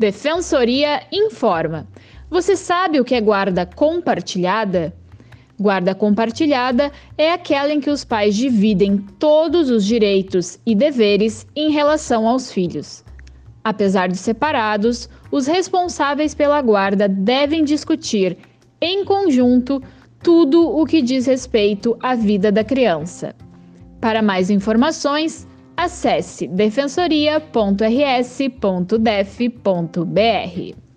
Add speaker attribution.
Speaker 1: Defensoria informa. Você sabe o que é guarda compartilhada? Guarda compartilhada é aquela em que os pais dividem todos os direitos e deveres em relação aos filhos. Apesar de separados, os responsáveis pela guarda devem discutir, em conjunto, tudo o que diz respeito à vida da criança. Para mais informações, acesse defensoria.rs.def.br.